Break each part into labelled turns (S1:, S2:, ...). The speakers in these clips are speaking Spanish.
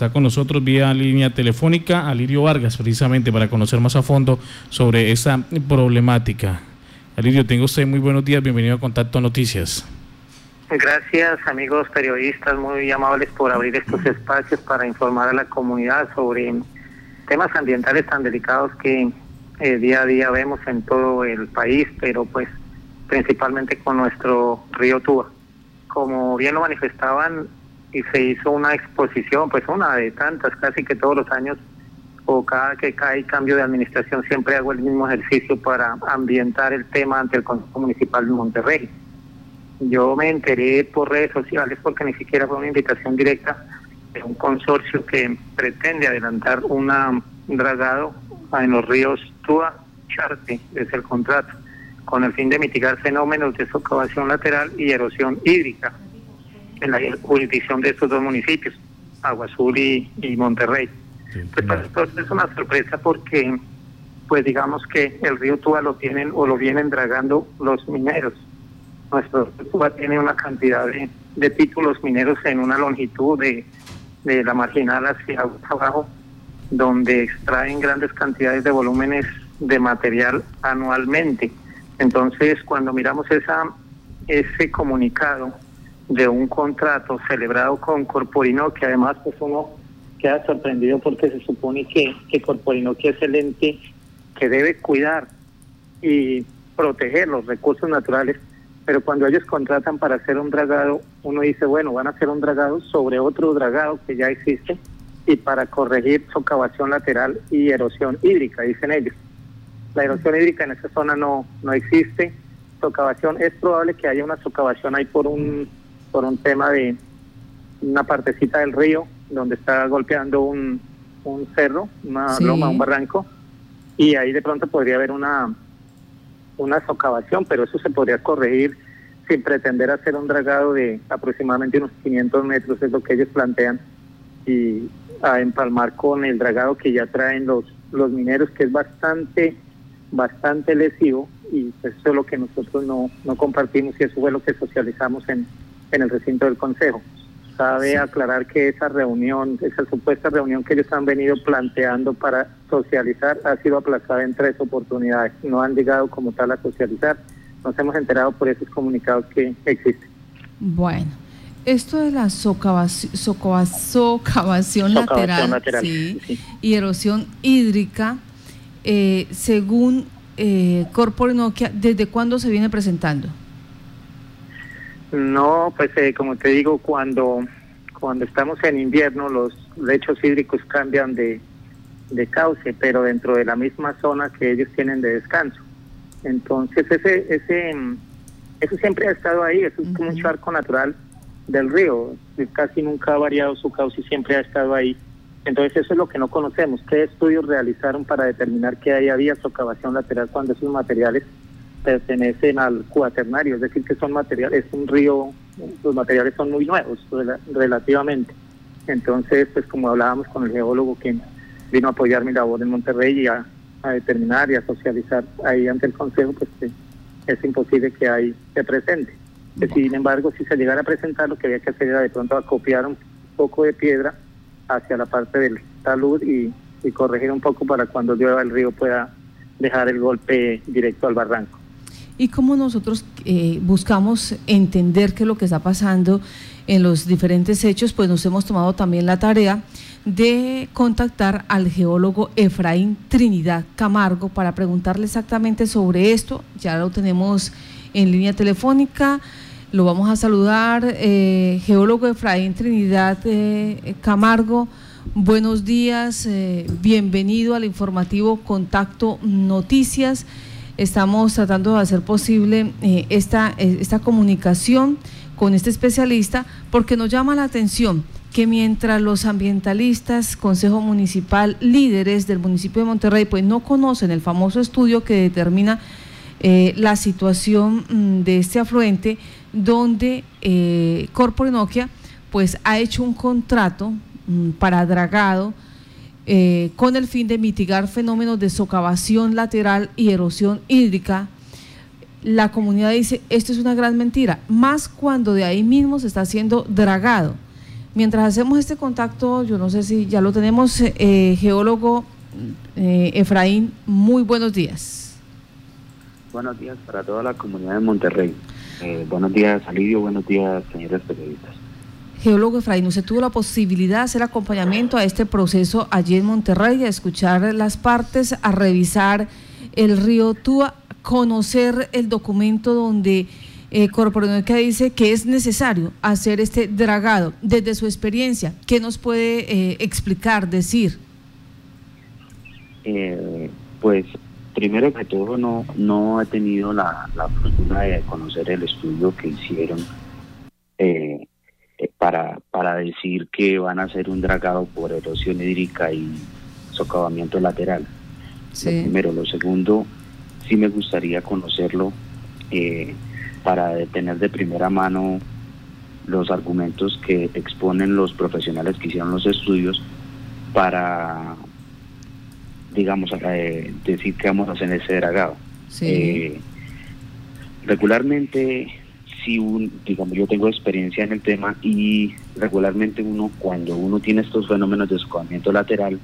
S1: Está con nosotros vía línea telefónica Alirio Vargas, precisamente para conocer más a fondo sobre esta problemática. Alirio, tengo usted muy buenos días, bienvenido a Contacto Noticias.
S2: Gracias amigos periodistas, muy amables por abrir estos espacios para informar a la comunidad sobre temas ambientales tan delicados que eh, día a día vemos en todo el país, pero pues principalmente con nuestro río Tuba. Como bien lo manifestaban, y se hizo una exposición, pues una de tantas, casi que todos los años, o cada que cae cambio de administración, siempre hago el mismo ejercicio para ambientar el tema ante el Consejo Municipal de Monterrey. Yo me enteré por redes sociales, porque ni siquiera fue una invitación directa, de un consorcio que pretende adelantar un dragado en los ríos Tua, Charte, es el contrato, con el fin de mitigar fenómenos de socavación lateral y erosión hídrica en la jurisdicción de estos dos municipios, Agua Azul y, Monterrey. pues para es una sorpresa porque, pues digamos que el río Tuba lo tienen o lo vienen dragando los mineros. Nuestro río Tuba tiene una cantidad de, títulos mineros en una longitud de, de la marginal hacia abajo, donde extraen grandes cantidades de volúmenes de material anualmente. Entonces, cuando miramos esa ese comunicado de un contrato celebrado con Corporino, que además pues uno queda sorprendido porque se supone que, que Corporino que es el ente que debe cuidar y proteger los recursos naturales, pero cuando ellos contratan para hacer un dragado, uno dice, bueno, van a hacer un dragado sobre otro dragado que ya existe y para corregir socavación lateral y erosión hídrica, dicen ellos. La erosión hídrica en esa zona no, no existe, socavación, es probable que haya una socavación ahí por un por un tema de una partecita del río donde está golpeando un, un cerro, una loma, un barranco, y ahí de pronto podría haber una, una socavación, pero eso se podría corregir sin pretender hacer un dragado de aproximadamente unos 500 metros, es lo que ellos plantean, y a empalmar con el dragado que ya traen los, los mineros, que es bastante, bastante lesivo, y eso es lo que nosotros no, no compartimos y eso fue lo que socializamos en, en el recinto del Consejo. Cabe aclarar que esa reunión, esa supuesta reunión que ellos han venido planteando para socializar ha sido aplazada en tres oportunidades. No han llegado como tal a socializar. Nos hemos enterado por esos comunicados que existen.
S3: Bueno, esto de la socavación, socavación, lateral, y erosión hídrica, eh, según eh, Nokia, ¿desde cuándo se viene presentando?
S2: No, pues eh, como te digo, cuando, cuando estamos en invierno los lechos hídricos cambian de, de cauce, pero dentro de la misma zona que ellos tienen de descanso. Entonces ese, ese, eso siempre ha estado ahí, eso es como un charco natural del río, casi nunca ha variado su cauce y siempre ha estado ahí. Entonces eso es lo que no conocemos. ¿Qué estudios realizaron para determinar que ahí había socavación lateral cuando esos materiales pertenecen al cuaternario, es decir, que son materiales, es un río, los materiales son muy nuevos relativamente. Entonces, pues como hablábamos con el geólogo que vino a apoyar mi labor en Monterrey y a, determinar y a socializar ahí ante el Consejo, pues es imposible que ahí se presente. sin embargo, si se llegara a presentar, lo que había que hacer era de pronto acopiar un poco de piedra hacia la parte del talud y, y corregir un poco para cuando llueva el río pueda dejar el golpe directo al barranco
S3: y cómo nosotros eh, buscamos entender qué es lo que está pasando en los diferentes hechos, pues nos hemos tomado también la tarea de contactar al geólogo Efraín Trinidad Camargo para preguntarle exactamente sobre esto. Ya lo tenemos en línea telefónica. Lo vamos a saludar. Eh, geólogo Efraín Trinidad eh, Camargo, buenos días. bienvenido al informativo Contacto Noticias estamos tratando de hacer posible eh, esta, eh, esta comunicación con este especialista porque nos llama la atención que mientras los ambientalistas, Consejo Municipal, líderes del municipio de Monterrey, pues no conocen el famoso estudio que determina eh, la situación mm, de este afluente, donde eh, Nokia pues ha hecho un contrato mm, para dragado eh, con el fin de mitigar fenómenos de socavación lateral y erosión hídrica, la comunidad dice, esto es una gran mentira, más cuando de ahí mismo se está haciendo dragado. Mientras hacemos este contacto, yo no sé si ya lo tenemos, eh, geólogo eh, Efraín, muy buenos días.
S4: Buenos días para toda la comunidad de Monterrey. Eh, buenos días, Alidio. Buenos días, señores periodistas.
S3: Geólogo Efraín, usted tuvo la posibilidad de hacer acompañamiento a este proceso allí en Monterrey, a escuchar las partes, a revisar el río Túa, conocer el documento donde eh, que dice que es necesario hacer este dragado. Desde su experiencia, ¿qué nos puede eh, explicar, decir?
S4: Eh, pues primero que todo no, no he tenido la, la fortuna de conocer el estudio que hicieron para, para decir que van a hacer un dragado por erosión hídrica y socavamiento lateral. primero. Lo segundo, sí me gustaría conocerlo eh, para tener de primera mano los argumentos que exponen los profesionales que hicieron los estudios para, digamos, eh, decir que vamos a hacer ese dragado. Eh, regularmente, si un, digamos, yo tengo experiencia en el tema y regularmente uno, cuando uno tiene estos fenómenos de escobamiento lateral,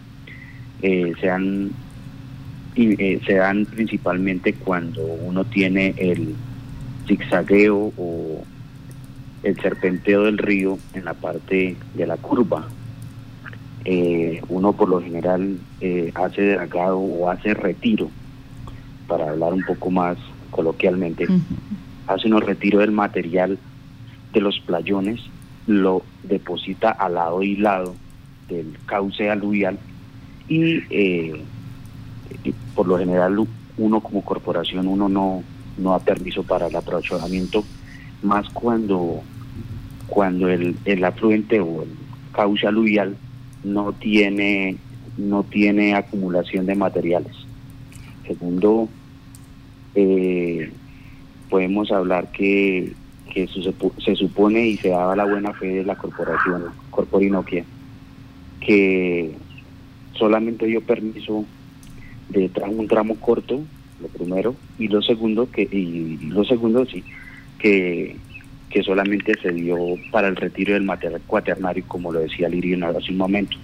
S4: eh, se han eh, se dan principalmente cuando uno tiene el zigzagueo o el serpenteo del río en la parte de la curva. Eh, uno por lo general eh, hace dragado o hace retiro, para hablar un poco más coloquialmente, hace unos retiro del material de los playones, lo deposita al lado y lado del cauce aluvial y por lo general uno como corporación uno no, no da permiso para el aprovechamiento, más cuando, cuando el, el afluente o el cauce aluvial no tiene, no tiene acumulación de materiales. Segundo, eh, podemos hablar que, que se, se, supone y se daba la buena fe de la corporación Corporinoquia que solamente dio permiso de un tramo corto, lo primero, y lo segundo, que y lo segundo sí, que, que solamente se dio para el retiro del material cuaternario, como lo decía Lirio hace un momento.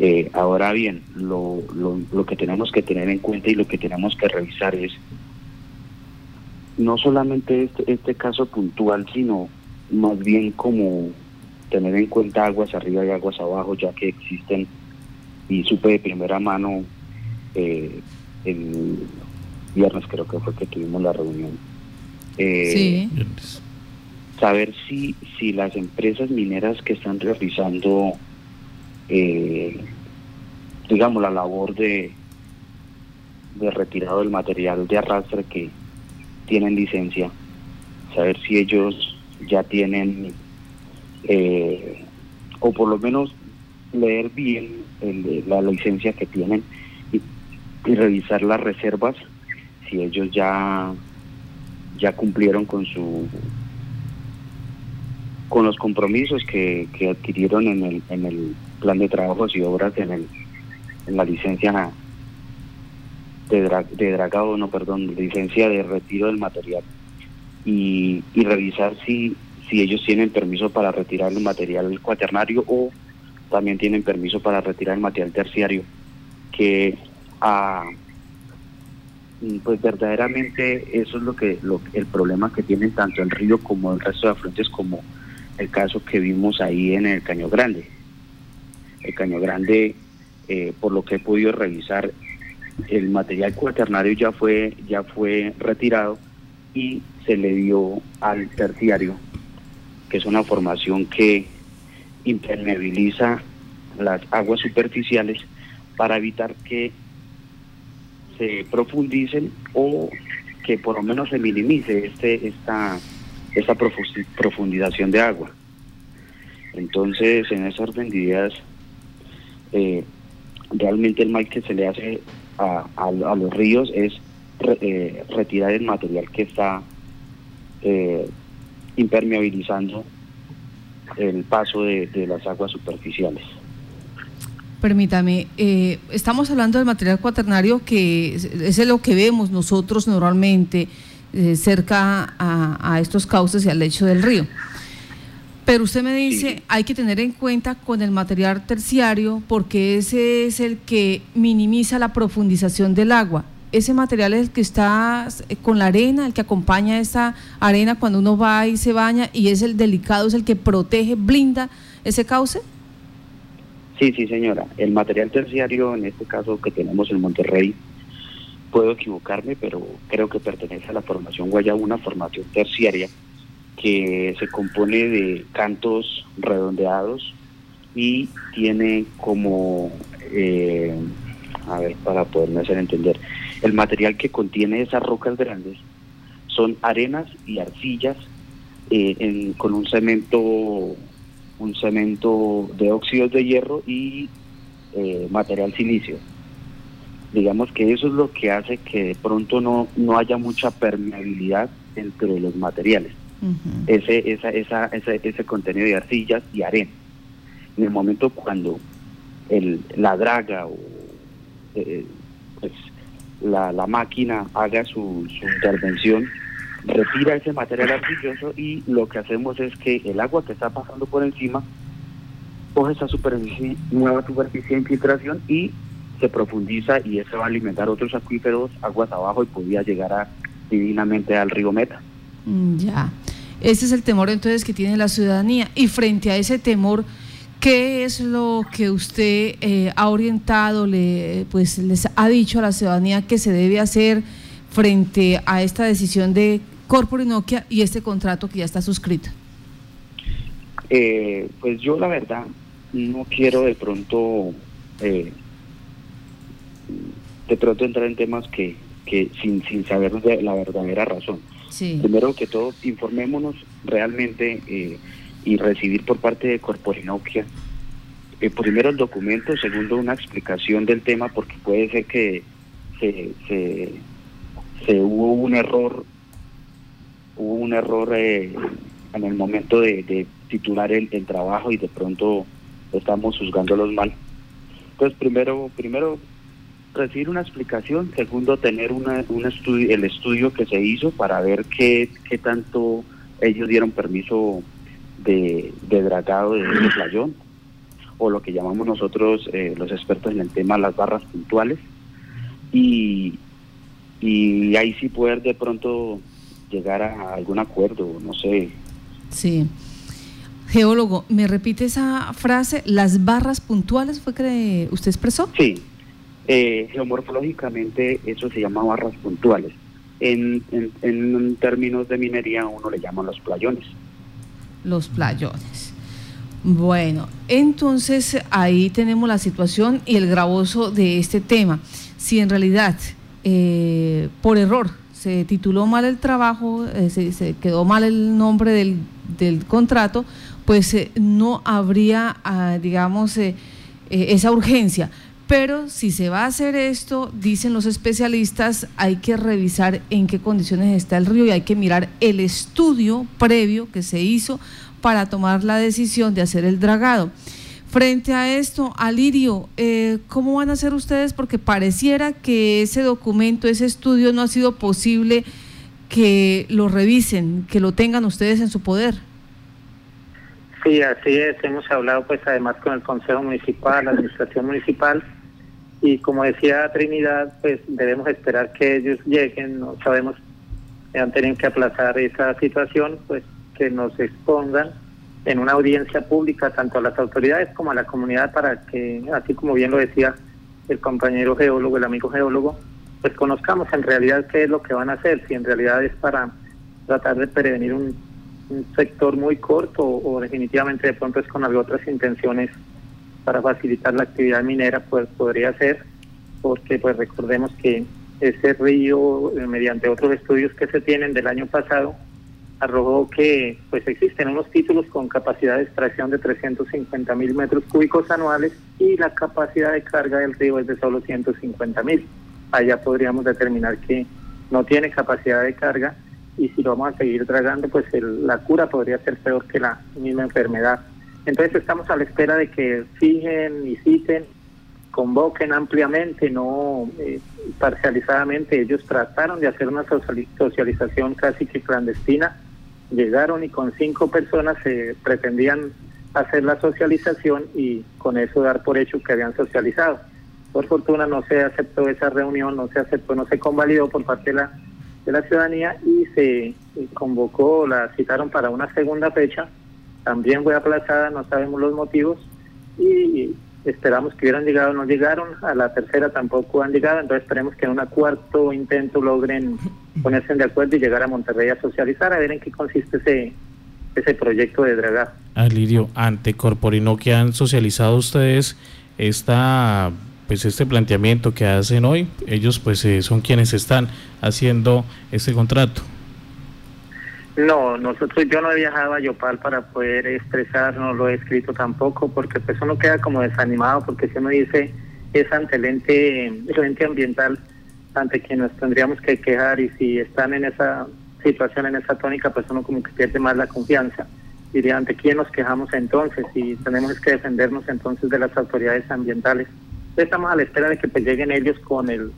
S4: Eh, ahora bien, lo, lo, lo que tenemos que tener en cuenta y lo que tenemos que revisar es no solamente este, este caso puntual, sino más bien como tener en cuenta aguas arriba y aguas abajo, ya que existen, y supe de primera mano eh, el viernes creo que fue que tuvimos la reunión. Eh, saber si, si las empresas mineras que están realizando, eh, digamos, la labor de, de retirado del material de arrastre que tienen licencia, saber si ellos ya tienen, eh, o por lo menos leer bien la licencia que tienen y revisar las reservas si ellos ya ya cumplieron con su con los compromisos que, que adquirieron en el, en el plan de trabajos y obras en el en la licencia de, de dragado no perdón licencia de retiro del material y, y revisar si si ellos tienen permiso para retirar el material cuaternario o también tienen permiso para retirar el material terciario que a pues verdaderamente eso es lo que lo, el problema que tienen tanto el río como el resto de afluentes como el caso que vimos ahí en el Caño Grande. El Caño Grande, eh, por lo que he podido revisar, el material cuaternario ya fue ya fue retirado y se le dio al terciario, que es una formación que impermeabiliza las aguas superficiales para evitar que se profundicen o que por lo menos se minimice este esta esta profundización de agua. Entonces, en esas orden eh, realmente el mal que se le hace a, los ríos es eh, retirar el material que está eh, impermeabilizando el paso de las aguas superficiales.
S3: Permítame, eh, estamos hablando del material cuaternario que es, lo que vemos nosotros normalmente eh, cerca a, estos cauces y al lecho del río. Pero usted me dice, hay que tener en cuenta con el material terciario porque ese es el que minimiza la profundización del agua. Ese material es el que está eh, con la arena, el que acompaña esa arena cuando uno va y se baña y es el delicado, es el que protege, blinda ese cauce.
S4: Sí, sí, señora. El material terciario, en este caso que tenemos en Monterrey, puedo equivocarme, pero creo que pertenece a la formación Guaya, una formación terciaria que se compone de cantos redondeados y tiene como, eh, a ver, para poderme hacer entender, el material que contiene esas rocas grandes son arenas y arcillas eh, con un cemento, un cemento de óxidos de hierro y eh, material silicio. Digamos que eso es lo que hace que de pronto no, no haya mucha permeabilidad entre los materiales ese, esa, esa, ese, ese contenido de arcillas y arena. En el momento cuando el, la draga o eh, pues, la, la, máquina haga su, su intervención, retira ese material arcilloso y lo que hacemos es que el agua que está pasando por encima coge esa superficie, nueva superficie de infiltración y se profundiza y eso va a alimentar otros acuíferos, aguas abajo y podría llegar a, divinamente al río Meta.
S3: Mm, ya. Ese es el temor entonces que tiene la ciudadanía. Y frente a ese temor, ¿qué es lo que usted eh, ha orientado, le, pues les ha dicho a la ciudadanía que se debe hacer frente a esta decisión de Corpor y Nokia y este contrato que ya está suscrito?
S4: Eh, pues yo la verdad no quiero de pronto eh, de pronto entrar en temas que, que sin, sin saber la verdadera razón. Primero que todo, informémonos realmente eh, y recibir por parte de Corporinoquia, eh, primero el documento, segundo una explicación del tema, porque puede ser que se, se, hubo un error, hubo un error eh, en el momento de, titular el, el trabajo y de pronto estamos juzgándolos mal. Entonces, primero, primero recibir una explicación, segundo tener una, un estudio, el estudio que se hizo para ver qué, qué tanto ellos dieron permiso de, de dragado de ese playón, o lo que llamamos nosotros eh, los expertos en el tema las barras puntuales, y, y ahí sí poder de pronto llegar a algún acuerdo, no sé.
S3: Sí. Geólogo, ¿me repite esa frase? ¿Las barras puntuales fue que usted expresó?
S4: Sí, eh, geomorfológicamente eso se llama barras puntuales. En, en, términos de minería uno le llama los playones.
S3: Los playones. Bueno, entonces ahí tenemos la situación y el gravoso de este tema. Si en realidad eh, por error se tituló mal el trabajo, eh, se, quedó mal el nombre del, del contrato, pues no habría, ah, digamos, esa urgencia. Pero si se va a hacer esto, dicen los especialistas, hay que revisar en qué condiciones está el río y hay que mirar el estudio previo que se hizo para tomar la decisión de hacer el dragado. Frente a esto, Alirio, eh, ¿cómo van a hacer ustedes? Porque pareciera que ese documento, ese estudio no ha sido posible que lo revisen, que lo tengan ustedes en su poder.
S2: Sí, así es. Hemos hablado pues además con el Consejo Municipal, la Administración Municipal y como decía Trinidad, pues debemos esperar que ellos lleguen, no sabemos, han tenido que aplazar esa situación, pues que nos expongan en una audiencia pública tanto a las autoridades como a la comunidad para que, así como bien lo decía el compañero geólogo, el amigo geólogo, pues conozcamos en realidad qué es lo que van a hacer, si en realidad es para tratar de prevenir un, un sector muy corto o definitivamente de pronto es con otras intenciones para facilitar la actividad minera pues podría ser porque pues recordemos que ese río eh, mediante otros estudios que se tienen del año pasado arrojó que pues existen unos títulos con capacidad de extracción de 350 mil metros cúbicos anuales y la capacidad de carga del río es de solo 150 mil. Allá podríamos determinar que no tiene capacidad de carga y si lo vamos a seguir dragando pues la cura podría ser peor que la misma enfermedad. Entonces estamos a la espera de que fijen y citen, convoquen ampliamente, no eh, parcializadamente. Ellos trataron de hacer una socialización casi que clandestina llegaron y con cinco personas se pretendían hacer la socialización y con eso dar por hecho que habían socializado. Por fortuna no se aceptó esa reunión, no se aceptó, no se convalidó por parte de la, de la ciudadanía y se convocó, la citaron para una segunda fecha, también fue aplazada, no sabemos los motivos. Y esperamos que hubieran llegado, no llegaron, a la tercera tampoco han llegado, entonces esperemos que en un cuarto intento logren ponerse de acuerdo y llegar a Monterrey a socializar, a ver en qué consiste ese, ese proyecto de Dragá.
S1: Alirio, ante Corporino que han socializado ustedes esta pues este planteamiento que hacen hoy, ellos pues eh, son quienes están haciendo este contrato.
S2: No, nosotros yo no he viajado a Yopal para poder expresar, no lo he escrito tampoco, porque pues uno queda como desanimado, porque si uno dice es ante el ente, ambiental ante quien nos tendríamos que quejar y si están en esa situación, en esa tónica, pues uno como que pierde más la confianza. Diría, ¿ante quién nos quejamos entonces? Y tenemos que defendernos entonces de las autoridades ambientales. Estamos a la espera de que pues lleguen ellos con el,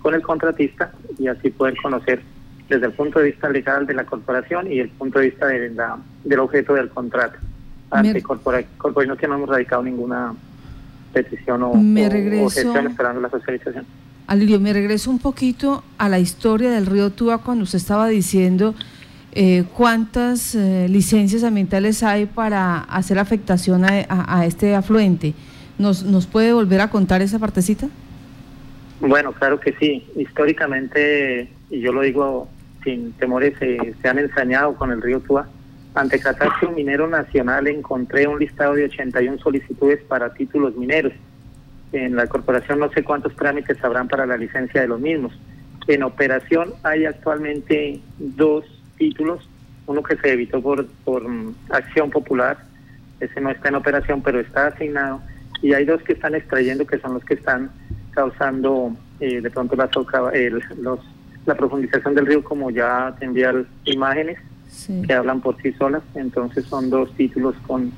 S2: con el contratista y así poder conocer desde el punto de vista legal de la corporación y el punto de vista de la, del objeto del contrato. Ante corporación que no hemos radicado ninguna petición o,
S3: me regreso,
S2: esperando la socialización.
S3: Alirio, me regreso un poquito a la historia del río Túa cuando usted estaba diciendo eh, cuántas eh, licencias ambientales hay para hacer afectación a, a, este afluente. ¿Nos, ¿Nos puede volver a contar esa partecita?
S2: Bueno, claro que sí. Históricamente, y yo lo digo sin temores se, han ensañado con el río Tua. Ante Catastro Minero Nacional encontré un listado de 81 solicitudes para títulos mineros. En la corporación no sé cuántos trámites habrán para la licencia de los mismos. En operación hay actualmente dos títulos, uno que se evitó por, por mm, acción popular, ese no está en operación, pero está asignado, y hay dos que están extrayendo, que son los que están causando eh, de pronto las, el, los la profundización del río, como ya te enviar imágenes que hablan por sí solas. Entonces son dos títulos con,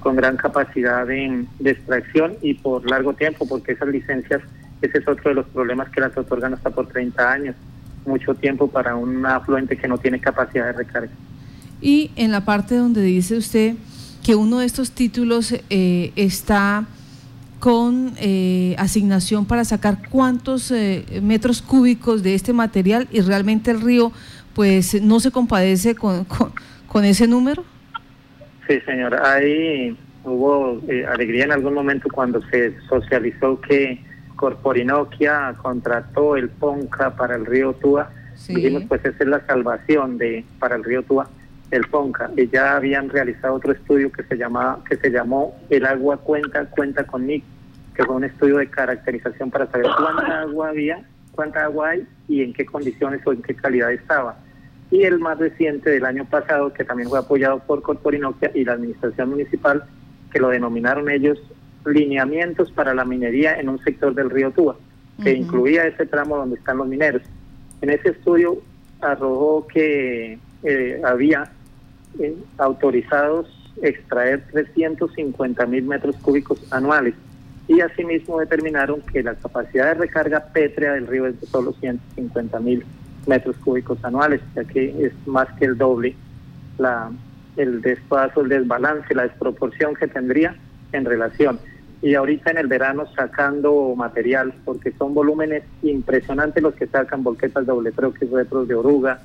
S2: con gran capacidad de, extracción y por largo tiempo, porque esas licencias, ese es otro de los problemas que las otorgan hasta por 30 años. Mucho tiempo para un afluente que no tiene capacidad de recarga.
S3: Y en la parte donde dice usted que uno de estos títulos eh, está con eh, asignación para sacar cuántos eh, metros cúbicos de este material y realmente el río pues no se compadece con, con, ese número?
S2: Sí, señora, ahí hubo eh, alegría en algún momento cuando se socializó que Corporinoquia contrató el PONCA para el río Túa. Dijimos, pues esa es la salvación de para el río Túa, el PONCA. Y ya habían realizado otro estudio que se, llamaba, que se llamó El agua cuenta, cuenta conmigo que fue un estudio de caracterización para saber cuánta agua había, cuánta agua hay y en qué condiciones o en qué calidad estaba. Y el más reciente del año pasado, que también fue apoyado por Corporinoquia y la administración municipal, que lo denominaron ellos lineamientos para la minería en un sector del río Túa, que incluía ese tramo donde están los mineros. En ese estudio arrojó que eh, había eh, autorizados extraer 350 mil metros cúbicos anuales y asimismo determinaron que la capacidad de recarga pétrea del río es de solo 150 mil metros cúbicos anuales, ya que es más que el doble la, el despaso, el desbalance, la desproporción que tendría en relación. Y ahorita en el verano sacando material, porque son volúmenes impresionantes los que sacan volquetas doble troques, retros de oruga,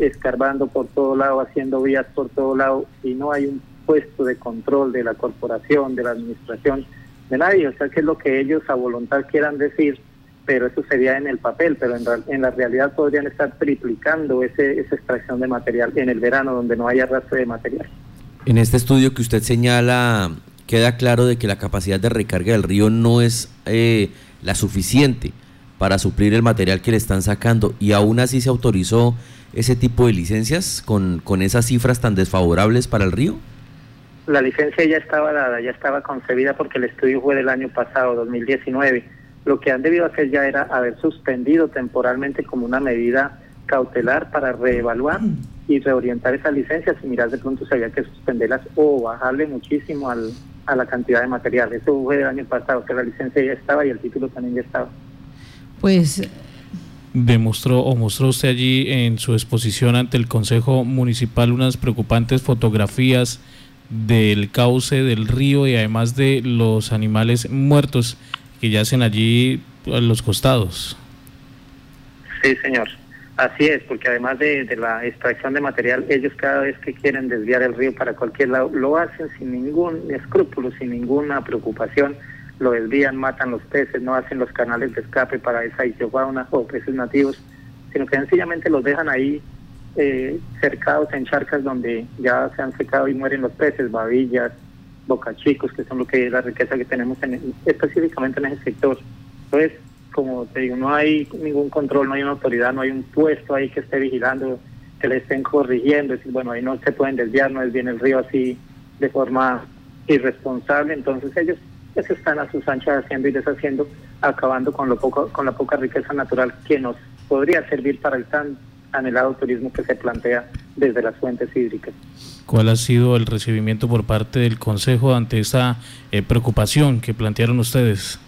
S2: escarbando por todo lado, haciendo vías por todo lado, y no hay un puesto de control de la corporación, de la administración, de nadie, o sea que es lo que ellos a voluntad quieran decir, pero eso sería en el papel, pero en, en la realidad podrían estar triplicando ese, esa extracción de material en el verano donde no haya arrastre de material.
S5: En este estudio que usted señala, queda claro de que la capacidad de recarga del río no es eh, la suficiente para suplir el material que le están sacando y aún así se autorizó ese tipo de licencias con, con esas cifras tan desfavorables para el río
S2: la licencia ya estaba dada, ya estaba concebida porque el estudio fue del año pasado, 2019. Lo que han debido hacer ya era haber suspendido temporalmente como una medida cautelar para reevaluar y reorientar esas licencias y mirar de pronto si había que suspenderlas o bajarle muchísimo al, a la cantidad de material. Eso fue del año pasado, que la licencia ya estaba y el título también ya estaba.
S3: Pues
S1: demostró o mostró usted allí en su exposición ante el Consejo Municipal unas preocupantes fotografías del cauce del río y además de los animales muertos que yacen allí a los costados.
S2: Sí, señor. Así es, porque además de, la extracción de material, ellos cada vez que quieren desviar el río para cualquier lado, lo hacen sin ningún escrúpulo, sin ninguna preocupación, lo desvían, matan los peces, no hacen los canales de escape para esa isiofauna o peces nativos, sino que sencillamente los dejan ahí eh, cercados en charcas donde ya se han secado y mueren los peces, babillas, bocachicos, que son lo que es la riqueza que tenemos en, específicamente en ese sector. Entonces, como te digo, no hay ningún control, no hay una autoridad, no hay un puesto ahí que esté vigilando, que le estén corrigiendo, decir, bueno, ahí no se pueden desviar, no es bien el río así de forma irresponsable, entonces ellos eso están a sus anchas haciendo y deshaciendo, acabando con lo poco, con la poca riqueza natural que nos podría servir para el tan anhelado turismo que se plantea desde las fuentes hídricas.
S1: ¿Cuál ha sido el recibimiento por parte del Consejo ante esa eh, preocupación que plantearon ustedes?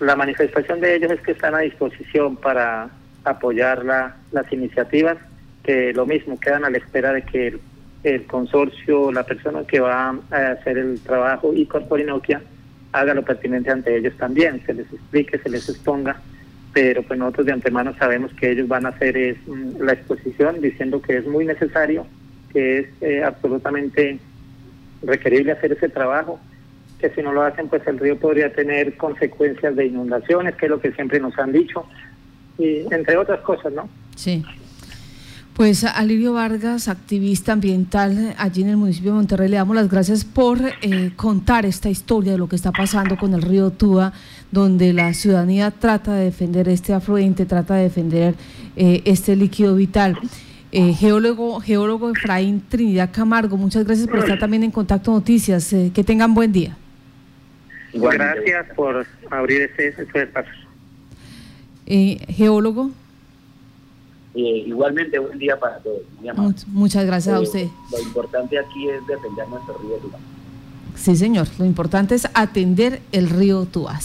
S2: La manifestación de ellos es que están a disposición para apoyar las iniciativas, que lo mismo quedan a la espera de que el, consorcio, la persona que va a hacer el trabajo y Corporinoquia haga lo pertinente ante ellos también, se les explique, se les exponga, pero pues nosotros de antemano sabemos que ellos van a hacer es, mm, la exposición diciendo que es muy necesario, que es eh, absolutamente requerible hacer ese trajo que si no lo hacen, pues el río podría tener consecuencias de inundaciones, que es lo que siempre nos han dicho, y entre otras cosas, ¿no?
S3: Sí. Pues Alirio Vargas, activista ambiental allí en el municipio de Monterrey, le damos las gracias por eh, contar esta historia de lo que está pasando con el río Túa, donde la ciudadanía trata de defender este afluente, trata de defender eh, este líquido vital. Eh, geólogo, geólogo Efraín Trinidad Camargo, muchas gracias por estar también en Contacto Noticias. que tengan buen día.
S2: Gracias por abrir ese, espacio.
S3: Eh, geólogo.
S6: Eh, igualmente, buen día para todos.
S3: muchas gracias a eh, usted.
S6: Lo importante aquí es defender nuestro río Tubas.
S3: Sí, señor. Lo importante es atender el río Tubas.